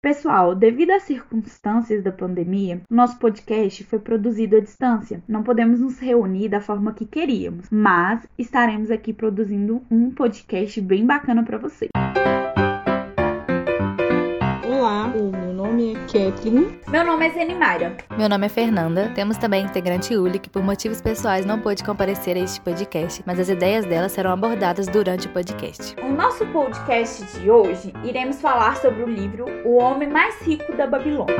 Pessoal, devido às circunstâncias da pandemia, nosso podcast foi produzido à distância. Não podemos nos reunir da forma que queríamos, mas estaremos aqui produzindo um podcast bem bacana para vocês. Meu nome é Zenimária. Meu nome é Fernanda. Temos também a integrante Uli, que por motivos pessoais não pôde comparecer a este podcast, mas as ideias dela serão abordadas durante o podcast. O nosso podcast de hoje iremos falar sobre o livro O Homem Mais Rico da Babilônia.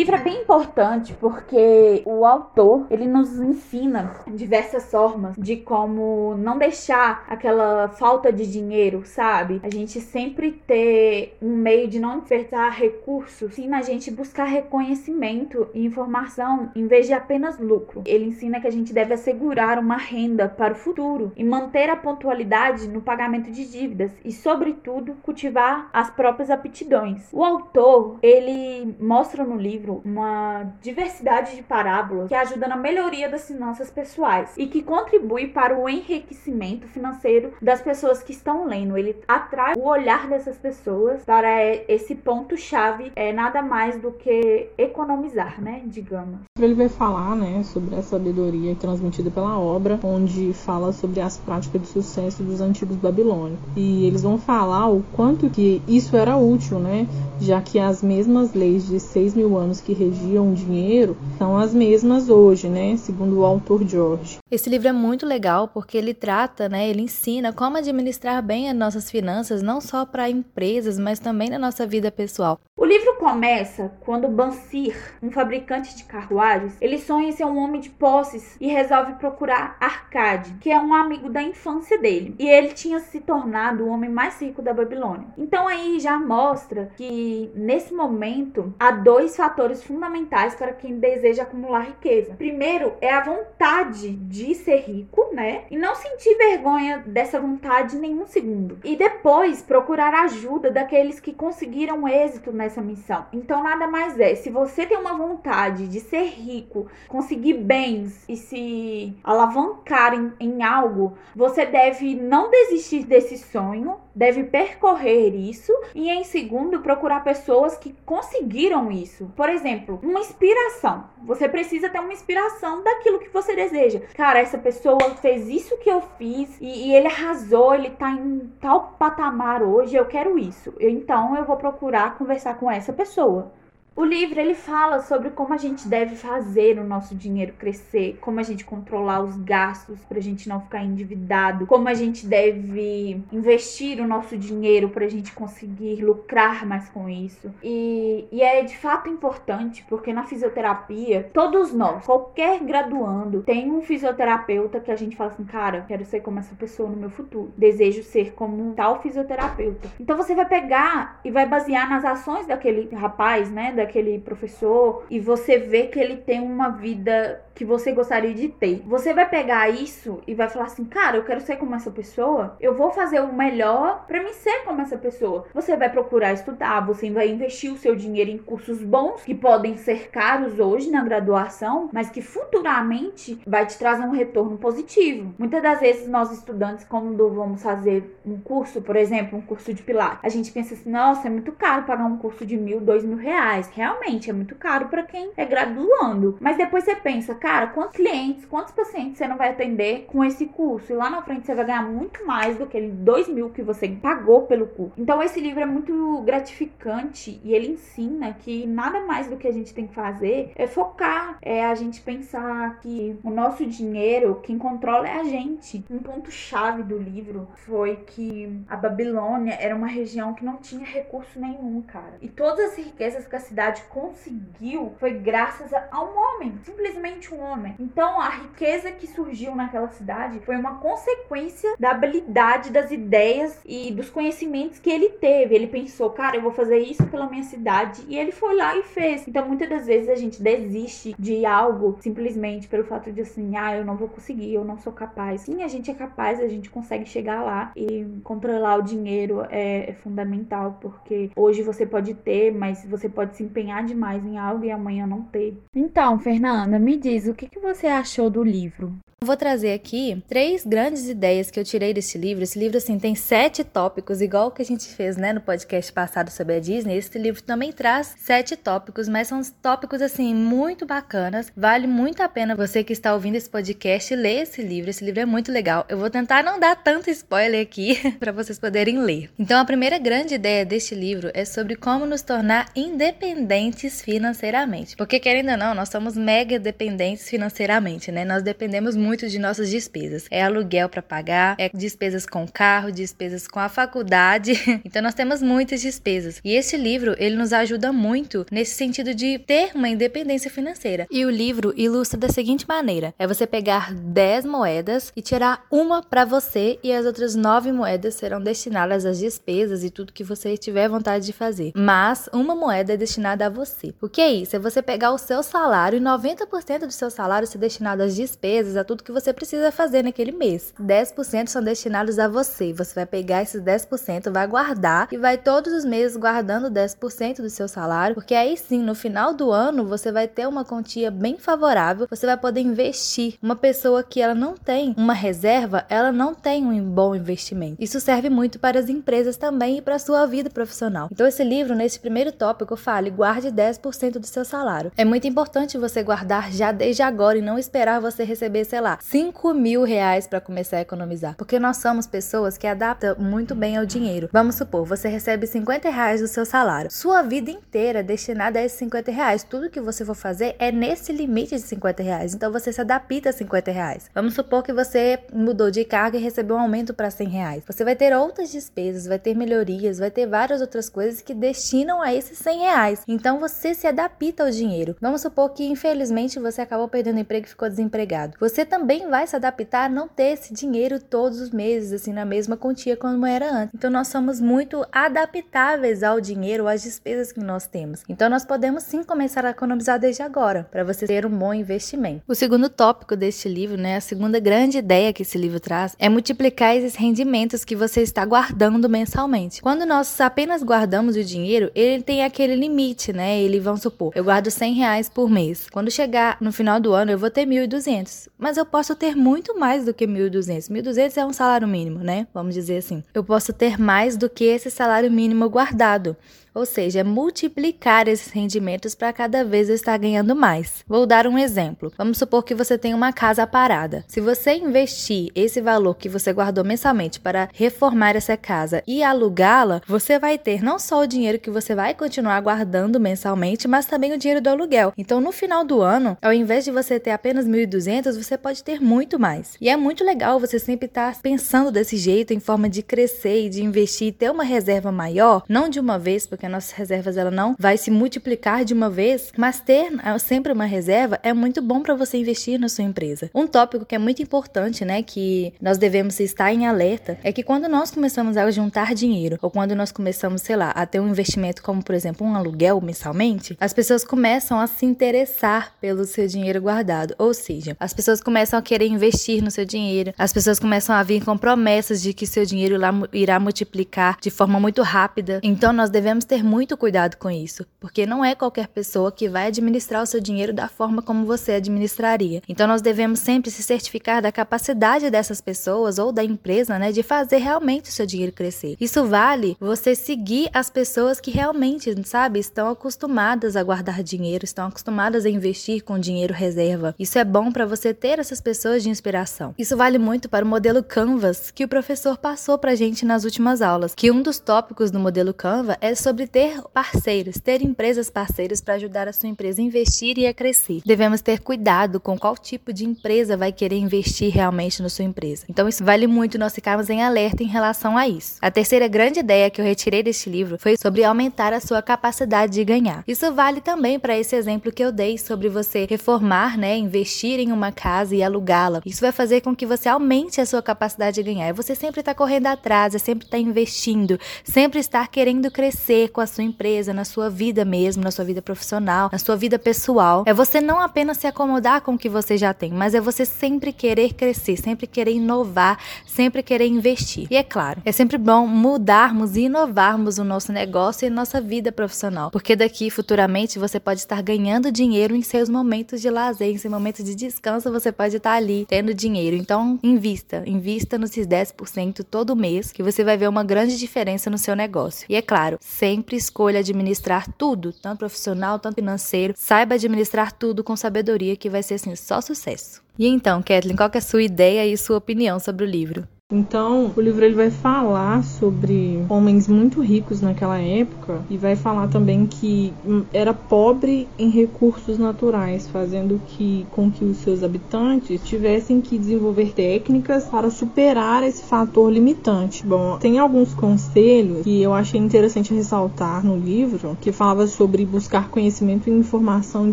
Livro é bem importante porque o autor ele nos ensina diversas formas de como não deixar aquela falta de dinheiro, sabe? A gente sempre ter um meio de não despertar recursos, sim, a gente buscar reconhecimento e informação em vez de apenas lucro. Ele ensina que a gente deve assegurar uma renda para o futuro e manter a pontualidade no pagamento de dívidas e, sobretudo, cultivar as próprias aptidões. O autor ele mostra no livro uma diversidade de parábolas que ajuda na melhoria das finanças pessoais e que contribui para o enriquecimento financeiro das pessoas que estão lendo. Ele atrai o olhar dessas pessoas para esse ponto chave é nada mais do que economizar, né, digamos. Ele vai falar, né, sobre a sabedoria transmitida pela obra, onde fala sobre as práticas de sucesso dos antigos babilônicos. E eles vão falar o quanto que isso era útil, né, já que as mesmas leis de 6 mil anos que regiam o dinheiro são as mesmas hoje, né? Segundo o autor George. Esse livro é muito legal porque ele trata, né? Ele ensina como administrar bem as nossas finanças, não só para empresas, mas também na nossa vida pessoal. O livro começa quando Bansir, um fabricante de carruagens, ele sonha em ser um homem de posses e resolve procurar Arcade, que é um amigo da infância dele. E ele tinha se tornado o homem mais rico da Babilônia. Então aí já mostra que nesse momento há dois fatores fundamentais para quem deseja acumular riqueza. Primeiro é a vontade de ser rico, né? E não sentir vergonha dessa vontade nenhum segundo. E depois procurar ajuda daqueles que conseguiram êxito nessa essa missão. Então, nada mais é, se você tem uma vontade de ser rico, conseguir bens e se alavancar em, em algo, você deve não desistir desse sonho, deve percorrer isso e, em segundo, procurar pessoas que conseguiram isso. Por exemplo, uma inspiração. Você precisa ter uma inspiração daquilo que você deseja. Cara, essa pessoa fez isso que eu fiz e, e ele arrasou, ele tá em tal patamar hoje, eu quero isso. Então, eu vou procurar conversar com essa pessoa. O livro ele fala sobre como a gente deve fazer o nosso dinheiro crescer, como a gente controlar os gastos para a gente não ficar endividado, como a gente deve investir o nosso dinheiro para a gente conseguir lucrar mais com isso. E, e é de fato importante porque na fisioterapia, todos nós, qualquer graduando, tem um fisioterapeuta que a gente fala assim, cara, quero ser como essa pessoa no meu futuro, desejo ser como tal fisioterapeuta. Então você vai pegar e vai basear nas ações daquele rapaz, né? Daquele professor e você vê que ele tem uma vida que você gostaria de ter. Você vai pegar isso e vai falar assim: "Cara, eu quero ser como essa pessoa. Eu vou fazer o melhor para me ser como essa pessoa". Você vai procurar estudar, você vai investir o seu dinheiro em cursos bons que podem ser caros hoje na graduação, mas que futuramente vai te trazer um retorno positivo. Muitas das vezes nós estudantes quando vamos fazer um curso, por exemplo, um curso de pilates, a gente pensa assim: "Nossa, é muito caro pagar um curso de mil, dois mil reais". Realmente é muito caro para quem é graduando. Mas depois você pensa, cara, quantos clientes, quantos pacientes você não vai atender com esse curso? E lá na frente você vai ganhar muito mais do que 2 mil que você pagou pelo curso. Então esse livro é muito gratificante e ele ensina que nada mais do que a gente tem que fazer é focar, é a gente pensar que o nosso dinheiro, quem controla é a gente. Um ponto chave do livro foi que a Babilônia era uma região que não tinha recurso nenhum, cara. E todas as riquezas que a cidade conseguiu foi graças a um homem, simplesmente um homem. Então, a riqueza que surgiu naquela cidade foi uma consequência da habilidade, das ideias e dos conhecimentos que ele teve. Ele pensou, cara, eu vou fazer isso pela minha cidade. E ele foi lá e fez. Então, muitas das vezes a gente desiste de algo simplesmente pelo fato de assim, ah, eu não vou conseguir, eu não sou capaz. Sim, a gente é capaz, a gente consegue chegar lá e controlar o dinheiro é, é fundamental, porque hoje você pode ter, mas você pode se empenhar demais em algo e amanhã não ter. Então, Fernanda, me diz o que, que você achou do livro? Vou trazer aqui três grandes ideias que eu tirei desse livro. Esse livro, assim, tem sete tópicos, igual o que a gente fez, né, no podcast passado sobre a Disney. Esse livro também traz sete tópicos, mas são tópicos, assim, muito bacanas. Vale muito a pena você que está ouvindo esse podcast ler esse livro. Esse livro é muito legal. Eu vou tentar não dar tanto spoiler aqui para vocês poderem ler. Então, a primeira grande ideia deste livro é sobre como nos tornar independentes financeiramente. Porque, querendo ou não, nós somos mega dependentes financeiramente, né? Nós dependemos muito muito de nossas despesas. É aluguel para pagar, é despesas com carro, despesas com a faculdade. Então nós temos muitas despesas. E esse livro, ele nos ajuda muito nesse sentido de ter uma independência financeira. E o livro ilustra da seguinte maneira: é você pegar 10 moedas e tirar uma para você e as outras 9 moedas serão destinadas às despesas e tudo que você tiver vontade de fazer. Mas uma moeda é destinada a você. O que é isso? É você pegar o seu salário e 90% do seu salário ser destinado às despesas, a tudo tudo que você precisa fazer naquele mês. 10% são destinados a você. Você vai pegar esses 10%, vai guardar e vai todos os meses guardando 10% do seu salário, porque aí sim, no final do ano, você vai ter uma quantia bem favorável, você vai poder investir. Uma pessoa que ela não tem uma reserva, ela não tem um bom investimento. Isso serve muito para as empresas também e para a sua vida profissional. Então esse livro, nesse primeiro tópico, fala: guarde 10% do seu salário. É muito importante você guardar já desde agora e não esperar você receber, sei lá, lá, 5 mil reais para começar a economizar. Porque nós somos pessoas que adaptam muito bem ao dinheiro. Vamos supor, você recebe 50 reais do seu salário. Sua vida inteira é destinada a esses 50 reais. Tudo que você for fazer é nesse limite de 50 reais. Então você se adapta a 50 reais. Vamos supor que você mudou de carga e recebeu um aumento para 100 reais. Você vai ter outras despesas, vai ter melhorias, vai ter várias outras coisas que destinam a esses 100 reais. Então você se adapta ao dinheiro. Vamos supor que infelizmente você acabou perdendo emprego e ficou desempregado. Você também também vai se adaptar a não ter esse dinheiro todos os meses, assim, na mesma quantia como era antes. Então, nós somos muito adaptáveis ao dinheiro, às despesas que nós temos. Então, nós podemos sim começar a economizar desde agora, para você ter um bom investimento. O segundo tópico deste livro, né, a segunda grande ideia que esse livro traz, é multiplicar esses rendimentos que você está guardando mensalmente. Quando nós apenas guardamos o dinheiro, ele tem aquele limite, né? Ele, vamos supor, eu guardo 100 reais por mês. Quando chegar no final do ano, eu vou ter 1.200. Mas eu posso ter muito mais do que 1.200. 1.200 é um salário mínimo, né? Vamos dizer assim. Eu posso ter mais do que esse salário mínimo guardado ou seja, multiplicar esses rendimentos para cada vez estar ganhando mais. Vou dar um exemplo. Vamos supor que você tem uma casa parada. Se você investir esse valor que você guardou mensalmente para reformar essa casa e alugá-la, você vai ter não só o dinheiro que você vai continuar guardando mensalmente, mas também o dinheiro do aluguel. Então, no final do ano, ao invés de você ter apenas 1.200, você pode ter muito mais. E é muito legal você sempre estar pensando desse jeito, em forma de crescer e de investir, ter uma reserva maior, não de uma vez, porque porque nossas reservas ela não vai se multiplicar de uma vez, mas ter ah, sempre uma reserva é muito bom para você investir na sua empresa. Um tópico que é muito importante, né, que nós devemos estar em alerta, é que quando nós começamos a juntar dinheiro ou quando nós começamos, sei lá, a ter um investimento como, por exemplo, um aluguel mensalmente, as pessoas começam a se interessar pelo seu dinheiro guardado, ou seja, as pessoas começam a querer investir no seu dinheiro, as pessoas começam a vir com promessas de que seu dinheiro irá multiplicar de forma muito rápida. Então nós devemos ter muito cuidado com isso, porque não é qualquer pessoa que vai administrar o seu dinheiro da forma como você administraria. Então nós devemos sempre se certificar da capacidade dessas pessoas ou da empresa, né, de fazer realmente o seu dinheiro crescer. Isso vale você seguir as pessoas que realmente, sabe, estão acostumadas a guardar dinheiro, estão acostumadas a investir com dinheiro reserva. Isso é bom para você ter essas pessoas de inspiração. Isso vale muito para o modelo Canvas que o professor passou pra gente nas últimas aulas, que um dos tópicos do modelo Canva é sobre sobre ter parceiros, ter empresas parceiras para ajudar a sua empresa a investir e a crescer. Devemos ter cuidado com qual tipo de empresa vai querer investir realmente na sua empresa. Então isso vale muito nós ficarmos em alerta em relação a isso. A terceira grande ideia que eu retirei deste livro foi sobre aumentar a sua capacidade de ganhar. Isso vale também para esse exemplo que eu dei sobre você reformar, né, investir em uma casa e alugá-la. Isso vai fazer com que você aumente a sua capacidade de ganhar. Você sempre está correndo atrás, é sempre está investindo, sempre estar querendo crescer, com a sua empresa, na sua vida mesmo, na sua vida profissional, na sua vida pessoal. É você não apenas se acomodar com o que você já tem, mas é você sempre querer crescer, sempre querer inovar, sempre querer investir. E é claro, é sempre bom mudarmos e inovarmos o nosso negócio e nossa vida profissional, porque daqui futuramente você pode estar ganhando dinheiro em seus momentos de lazer, em seus momentos de descanso, você pode estar ali tendo dinheiro. Então, invista, invista nesses 10% todo mês, que você vai ver uma grande diferença no seu negócio. E é claro, sempre escolha administrar tudo, tanto profissional, tanto financeiro. Saiba administrar tudo com sabedoria, que vai ser assim só sucesso. E então, Kathleen, qual é a sua ideia e sua opinião sobre o livro? Então, o livro ele vai falar sobre homens muito ricos naquela época e vai falar também que era pobre em recursos naturais, fazendo que com que os seus habitantes tivessem que desenvolver técnicas para superar esse fator limitante. Bom, tem alguns conselhos que eu achei interessante ressaltar no livro, que falava sobre buscar conhecimento e informação em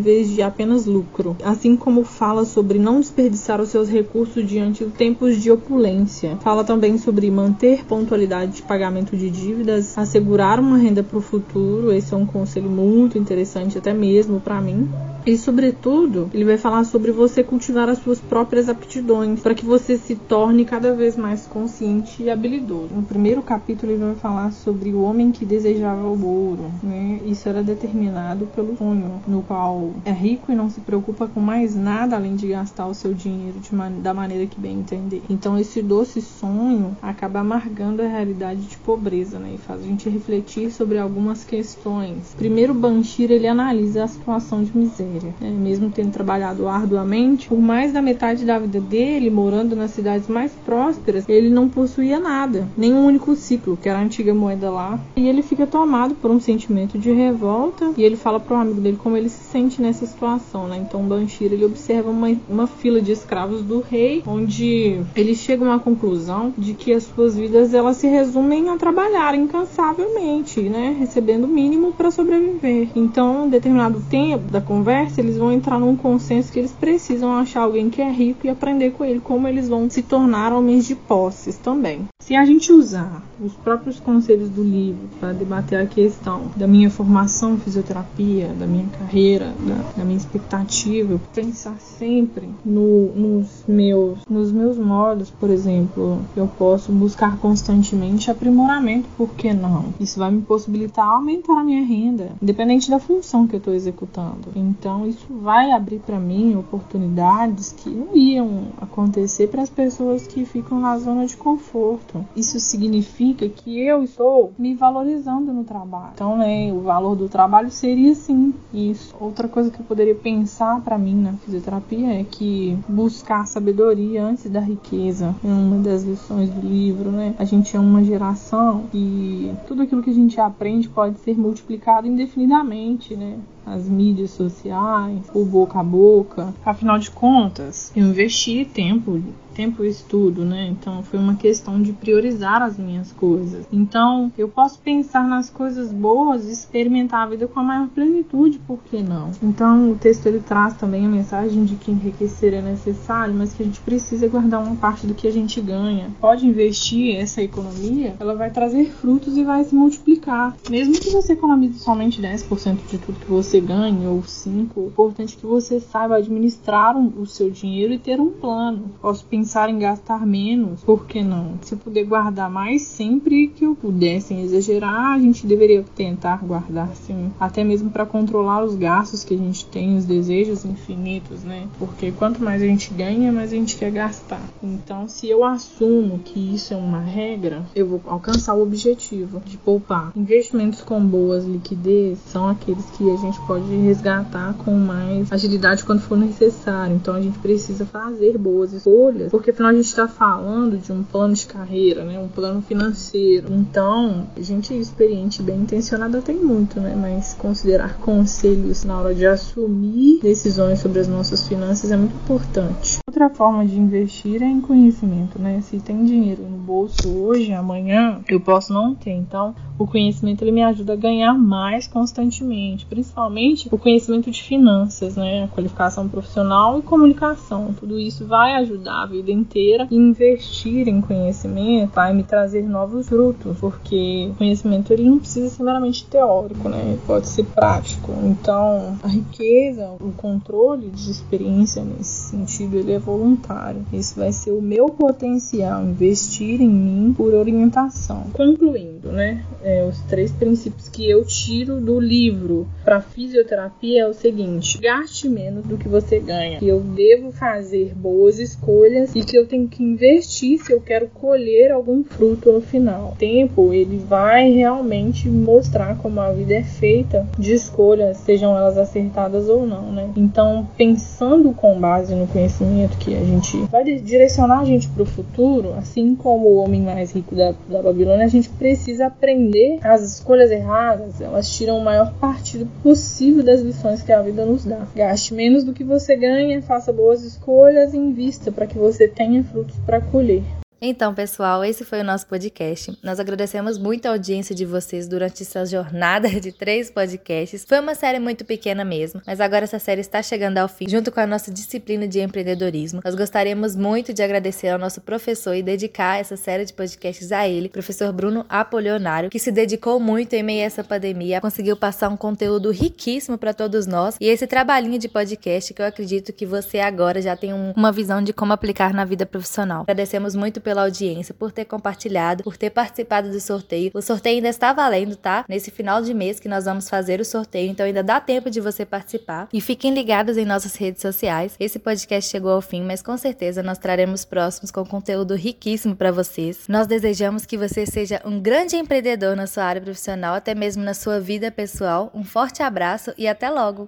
vez de apenas lucro, assim como fala sobre não desperdiçar os seus recursos diante de tempos de opulência Fala também sobre manter pontualidade de pagamento de dívidas, assegurar uma renda para o futuro. Esse é um conselho muito interessante, até mesmo para mim. E, sobretudo, ele vai falar sobre você cultivar as suas próprias aptidões para que você se torne cada vez mais consciente e habilidoso. No primeiro capítulo, ele vai falar sobre o homem que desejava o ouro. Né? Isso era determinado pelo sonho, no qual é rico e não se preocupa com mais nada além de gastar o seu dinheiro man da maneira que bem entender. Então, esse doce sonho acaba amargando a realidade de pobreza né? e faz a gente refletir sobre algumas questões. Primeiro, Banshir ele analisa a situação de miséria né? mesmo tendo trabalhado arduamente, por mais da metade da vida dele, morando nas cidades mais prósperas, ele não possuía nada, nem um único ciclo, que era a antiga moeda lá. E ele fica tomado por um sentimento de revolta e ele fala para o amigo dele como ele se sente nessa situação, né? Então Banshir ele observa uma, uma fila de escravos do rei, onde ele chega a uma conclusão de que as suas vidas elas se resumem a trabalhar incansavelmente, né? Recebendo o mínimo para sobreviver. Então, em determinado tempo da conversa conversa, eles vão entrar num consenso que eles precisam achar alguém que é rico e aprender com ele como eles vão se tornar homens de posses também. Se a gente usar os próprios conselhos do livro para debater a questão da minha formação em fisioterapia, da minha carreira, da, da minha expectativa, pensar sempre no, nos meus nos meus modos, por exemplo, eu posso buscar constantemente aprimoramento, por que não? Isso vai me possibilitar aumentar a minha renda, independente da função que eu estou executando. Então, isso vai abrir para mim oportunidades que não iam acontecer para as pessoas que ficam na zona de conforto. Isso significa que eu estou me valorizando no trabalho. Então, né, o valor do trabalho seria sim isso. Outra coisa que eu poderia pensar para mim na fisioterapia é que buscar sabedoria antes da riqueza é uma das lições do livro, né? A gente é uma geração e tudo aquilo que a gente aprende pode ser multiplicado indefinidamente, né? As mídias sociais, o boca a boca. Afinal de contas, eu investi tempo tempo e estudo, né? Então foi uma questão de priorizar as minhas coisas. Então eu posso pensar nas coisas boas e experimentar a vida com a maior plenitude, por que não? Então o texto ele traz também a mensagem de que enriquecer é necessário, mas que a gente precisa guardar uma parte do que a gente ganha. Pode investir essa economia, ela vai trazer frutos e vai se multiplicar. Mesmo que você economize somente 10% de tudo que você ganha ou 5, o importante é que você saiba administrar o seu dinheiro e ter um plano. Posso pensar em gastar menos, por que não? Se puder guardar mais sempre que eu puder, sem exagerar, a gente deveria tentar guardar sim, até mesmo para controlar os gastos que a gente tem, os desejos infinitos, né? Porque quanto mais a gente ganha, mais a gente quer gastar. Então, se eu assumo que isso é uma regra, eu vou alcançar o objetivo de poupar. Investimentos com boas liquidez são aqueles que a gente pode resgatar com mais agilidade quando for necessário. Então, a gente precisa fazer boas escolhas porque afinal a gente está falando de um plano de carreira, né? Um plano financeiro. Então, gente experiente, bem intencionada tem muito, né? Mas considerar conselhos na hora de assumir decisões sobre as nossas finanças é muito importante. Outra forma de investir é em conhecimento, né? Se tem dinheiro no bolso hoje, amanhã, eu posso não ter. Então, o conhecimento ele me ajuda a ganhar mais constantemente, principalmente o conhecimento de finanças, né? A qualificação profissional e comunicação. Tudo isso vai ajudar a vida inteira, investir em conhecimento vai me trazer novos frutos, porque conhecimento ele não precisa ser meramente teórico, né? Ele pode ser prático. Então, a riqueza, o controle de experiência nesse sentido, ele é voluntário. Esse vai ser o meu potencial, investir em mim por orientação. Concluindo, né? é, os três princípios que eu tiro do livro para fisioterapia é o seguinte: gaste menos do que você ganha. Que eu devo fazer boas escolhas e que eu tenho que investir se eu quero colher algum fruto no final. O tempo ele vai realmente mostrar como a vida é feita de escolhas, sejam elas acertadas ou não, né? Então, pensando com base no conhecimento que a gente vai direcionar a gente para o futuro, assim como o homem mais rico da, da Babilônia, a gente precisa aprender as escolhas erradas, elas tiram o maior partido possível das lições que a vida nos dá. Gaste menos do que você ganha, faça boas escolhas e invista para que você tenha frutos para colher. Então, pessoal, esse foi o nosso podcast. Nós agradecemos muito a audiência de vocês durante essa jornada de três podcasts. Foi uma série muito pequena mesmo, mas agora essa série está chegando ao fim, junto com a nossa disciplina de empreendedorismo. Nós gostaríamos muito de agradecer ao nosso professor e dedicar essa série de podcasts a ele, professor Bruno Apolionário, que se dedicou muito em meio a essa pandemia, conseguiu passar um conteúdo riquíssimo para todos nós e esse trabalhinho de podcast que eu acredito que você agora já tem um, uma visão de como aplicar na vida profissional. Agradecemos muito pela audiência, por ter compartilhado, por ter participado do sorteio. O sorteio ainda está valendo, tá? Nesse final de mês que nós vamos fazer o sorteio, então ainda dá tempo de você participar. E fiquem ligados em nossas redes sociais. Esse podcast chegou ao fim, mas com certeza nós traremos próximos com conteúdo riquíssimo para vocês. Nós desejamos que você seja um grande empreendedor na sua área profissional, até mesmo na sua vida pessoal. Um forte abraço e até logo!